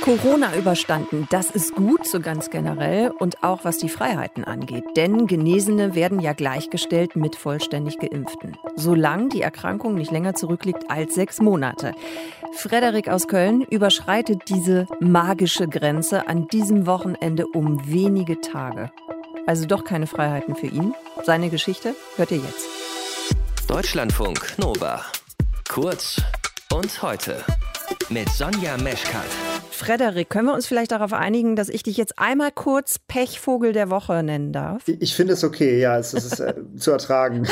Corona überstanden, das ist gut, so ganz generell und auch was die Freiheiten angeht. Denn Genesene werden ja gleichgestellt mit vollständig Geimpften. Solange die Erkrankung nicht länger zurückliegt als sechs Monate. Frederik aus Köln überschreitet diese magische Grenze an diesem Wochenende um wenige Tage. Also doch keine Freiheiten für ihn. Seine Geschichte hört ihr jetzt. Deutschlandfunk Nova. Kurz und heute mit Sonja Meschkat. Frederik, können wir uns vielleicht darauf einigen, dass ich dich jetzt einmal kurz Pechvogel der Woche nennen darf? Ich finde es okay, ja, es ist äh, zu ertragen.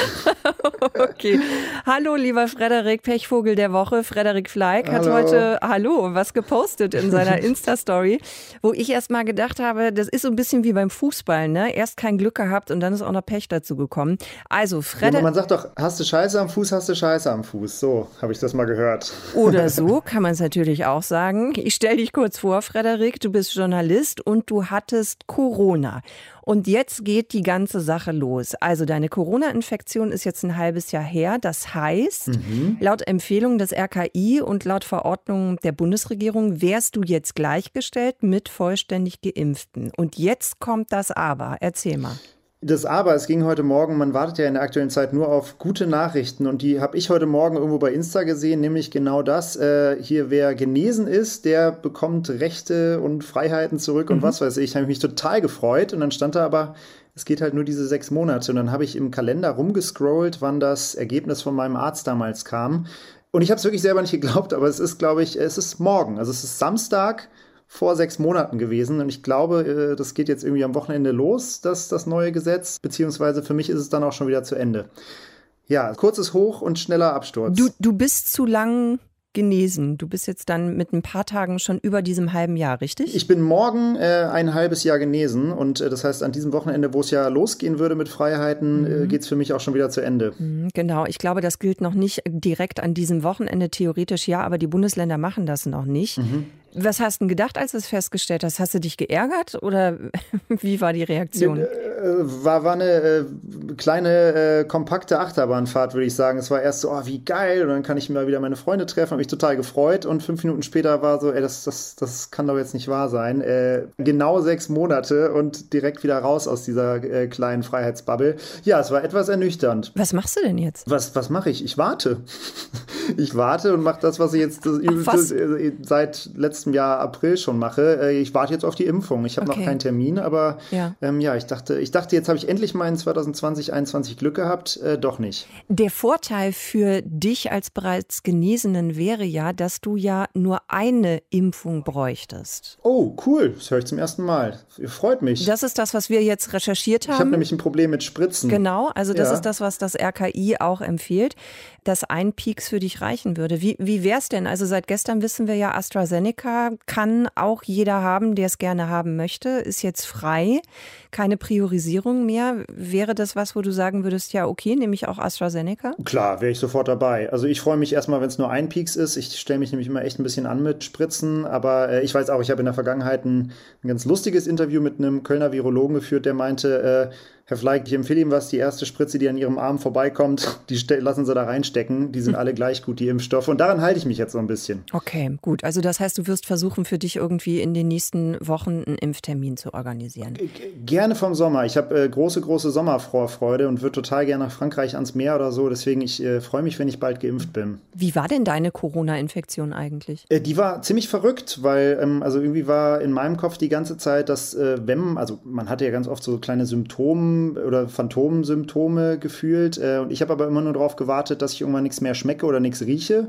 okay. Hallo, lieber Frederik, Pechvogel der Woche. Frederik Fleig hat heute, hallo, was gepostet in seiner Insta-Story, wo ich erst mal gedacht habe, das ist so ein bisschen wie beim Fußball, ne? Erst kein Glück gehabt und dann ist auch noch Pech dazu gekommen. Also, Frederik. Ja, man sagt doch, hast du Scheiße am Fuß, hast du Scheiße am Fuß. So habe ich das mal gehört. Oder so kann man es natürlich auch sagen. Ich stelle dich kurz vor, Frederik, du bist Journalist und du hattest Corona. Und jetzt geht die ganze Sache los. Also deine Corona-Infektion ist jetzt ein halbes Jahr her. Das heißt, mhm. laut Empfehlung des RKI und laut Verordnung der Bundesregierung wärst du jetzt gleichgestellt mit vollständig geimpften. Und jetzt kommt das Aber. Erzähl mal. Das Aber, es ging heute Morgen, man wartet ja in der aktuellen Zeit nur auf gute Nachrichten und die habe ich heute Morgen irgendwo bei Insta gesehen, nämlich genau das. Äh, hier, wer genesen ist, der bekommt Rechte und Freiheiten zurück und mhm. was weiß ich. Da habe ich mich total gefreut und dann stand da aber, es geht halt nur diese sechs Monate und dann habe ich im Kalender rumgescrollt, wann das Ergebnis von meinem Arzt damals kam. Und ich habe es wirklich selber nicht geglaubt, aber es ist, glaube ich, es ist morgen. Also es ist Samstag vor sechs Monaten gewesen. Und ich glaube, äh, das geht jetzt irgendwie am Wochenende los, das, das neue Gesetz. Beziehungsweise für mich ist es dann auch schon wieder zu Ende. Ja, kurzes Hoch und schneller Absturz. Du, du bist zu lang genesen. Du bist jetzt dann mit ein paar Tagen schon über diesem halben Jahr, richtig? Ich bin morgen äh, ein halbes Jahr genesen und äh, das heißt, an diesem Wochenende, wo es ja losgehen würde mit Freiheiten, äh, mhm. äh, geht es für mich auch schon wieder zu Ende. Mhm, genau, ich glaube, das gilt noch nicht direkt an diesem Wochenende, theoretisch ja, aber die Bundesländer machen das noch nicht. Mhm. Was hast du gedacht, als du es festgestellt hast? Hast du dich geärgert oder wie war die Reaktion? Äh, war, war eine äh, kleine, äh, kompakte Achterbahnfahrt, würde ich sagen. Es war erst so, oh, wie geil, und dann kann ich mal wieder meine Freunde treffen, habe mich total gefreut. Und fünf Minuten später war so, ey, das, das, das kann doch jetzt nicht wahr sein. Äh, genau sechs Monate und direkt wieder raus aus dieser äh, kleinen Freiheitsbubble. Ja, es war etwas ernüchternd. Was machst du denn jetzt? Was, was mache ich? Ich warte. ich warte und mache das, was ich jetzt Ach, äh, seit letztem letztem Jahr April schon mache. Äh, ich warte jetzt auf die Impfung. Ich habe okay. noch keinen Termin, aber ja, ähm, ja ich dachte, ich dachte, jetzt habe ich endlich mal in 2020, 2021 Glück gehabt. Äh, doch nicht. Der Vorteil für dich als bereits Genesenen wäre ja, dass du ja nur eine Impfung bräuchtest. Oh, cool. Das höre ich zum ersten Mal. Freut mich. Das ist das, was wir jetzt recherchiert haben. Ich habe nämlich ein Problem mit Spritzen. Genau, also das ja. ist das, was das RKI auch empfiehlt, dass ein Peaks für dich reichen würde. Wie, wie wäre es denn? Also seit gestern wissen wir ja, AstraZeneca kann auch jeder haben, der es gerne haben möchte, ist jetzt frei, keine Priorisierung mehr. Wäre das was, wo du sagen würdest, ja, okay, nehme ich auch AstraZeneca? Klar, wäre ich sofort dabei. Also ich freue mich erstmal, wenn es nur ein Peaks ist. Ich stelle mich nämlich immer echt ein bisschen an mit Spritzen, aber äh, ich weiß auch, ich habe in der Vergangenheit ein, ein, ganz lustiges Interview mit einem Kölner Virologen geführt, der meinte, äh, Herr Fleig, ich empfehle Ihnen was, die erste Spritze, die an Ihrem Arm vorbeikommt, die lassen Sie da reinstecken. Die sind alle gleich gut, die Impfstoffe. Und daran halte ich mich jetzt so ein bisschen. Okay, gut. Also das heißt, du wirst versuchen, für dich irgendwie in den nächsten Wochen einen Impftermin zu organisieren. Gerne vom Sommer. Ich habe äh, große, große Sommervorfreude und würde total gerne nach Frankreich ans Meer oder so. Deswegen, ich äh, freue mich, wenn ich bald geimpft bin. Wie war denn deine Corona-Infektion eigentlich? Äh, die war ziemlich verrückt, weil ähm, also irgendwie war in meinem Kopf die ganze Zeit, dass äh, wenn, also man hatte ja ganz oft so kleine Symptome, oder Phantomsymptome gefühlt. Äh, und ich habe aber immer nur darauf gewartet, dass ich irgendwann nichts mehr schmecke oder nichts rieche.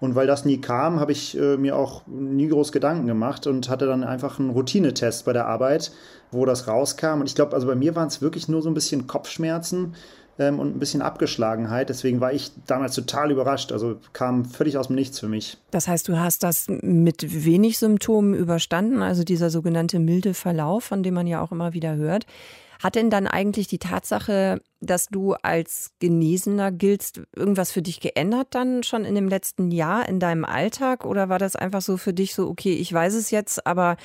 Und weil das nie kam, habe ich äh, mir auch nie groß Gedanken gemacht und hatte dann einfach einen Routinetest bei der Arbeit, wo das rauskam. Und ich glaube, also bei mir waren es wirklich nur so ein bisschen Kopfschmerzen ähm, und ein bisschen Abgeschlagenheit. Deswegen war ich damals total überrascht. Also kam völlig aus dem Nichts für mich. Das heißt, du hast das mit wenig Symptomen überstanden, also dieser sogenannte milde Verlauf, von dem man ja auch immer wieder hört. Hat denn dann eigentlich die Tatsache, dass du als Genesener giltst, irgendwas für dich geändert dann schon in dem letzten Jahr in deinem Alltag? Oder war das einfach so für dich so, okay, ich weiß es jetzt, aber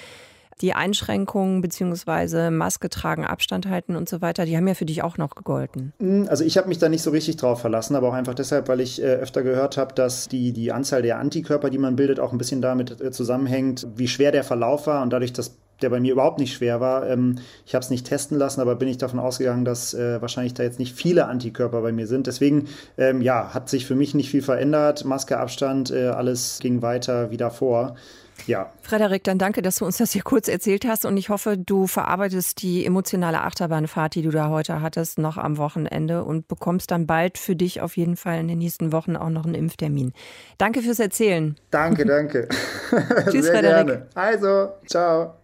die Einschränkungen bzw. Maske tragen, Abstand halten und so weiter, die haben ja für dich auch noch gegolten. Hm, also ich habe mich da nicht so richtig drauf verlassen, aber auch einfach deshalb, weil ich äh, öfter gehört habe, dass die, die Anzahl der Antikörper, die man bildet, auch ein bisschen damit äh, zusammenhängt, wie schwer der Verlauf war und dadurch, dass der bei mir überhaupt nicht schwer war. Ähm, ich habe es nicht testen lassen, aber bin ich davon ausgegangen, dass äh, wahrscheinlich da jetzt nicht viele Antikörper bei mir sind. Deswegen, ähm, ja, hat sich für mich nicht viel verändert. Maske, Abstand, äh, alles ging weiter wie davor. Ja. Frederik, dann danke, dass du uns das hier kurz erzählt hast und ich hoffe, du verarbeitest die emotionale Achterbahnfahrt, die du da heute hattest, noch am Wochenende und bekommst dann bald für dich auf jeden Fall in den nächsten Wochen auch noch einen Impftermin. Danke fürs Erzählen. Danke, danke. Tschüss, Sehr Frederik. Gerne. Also, ciao.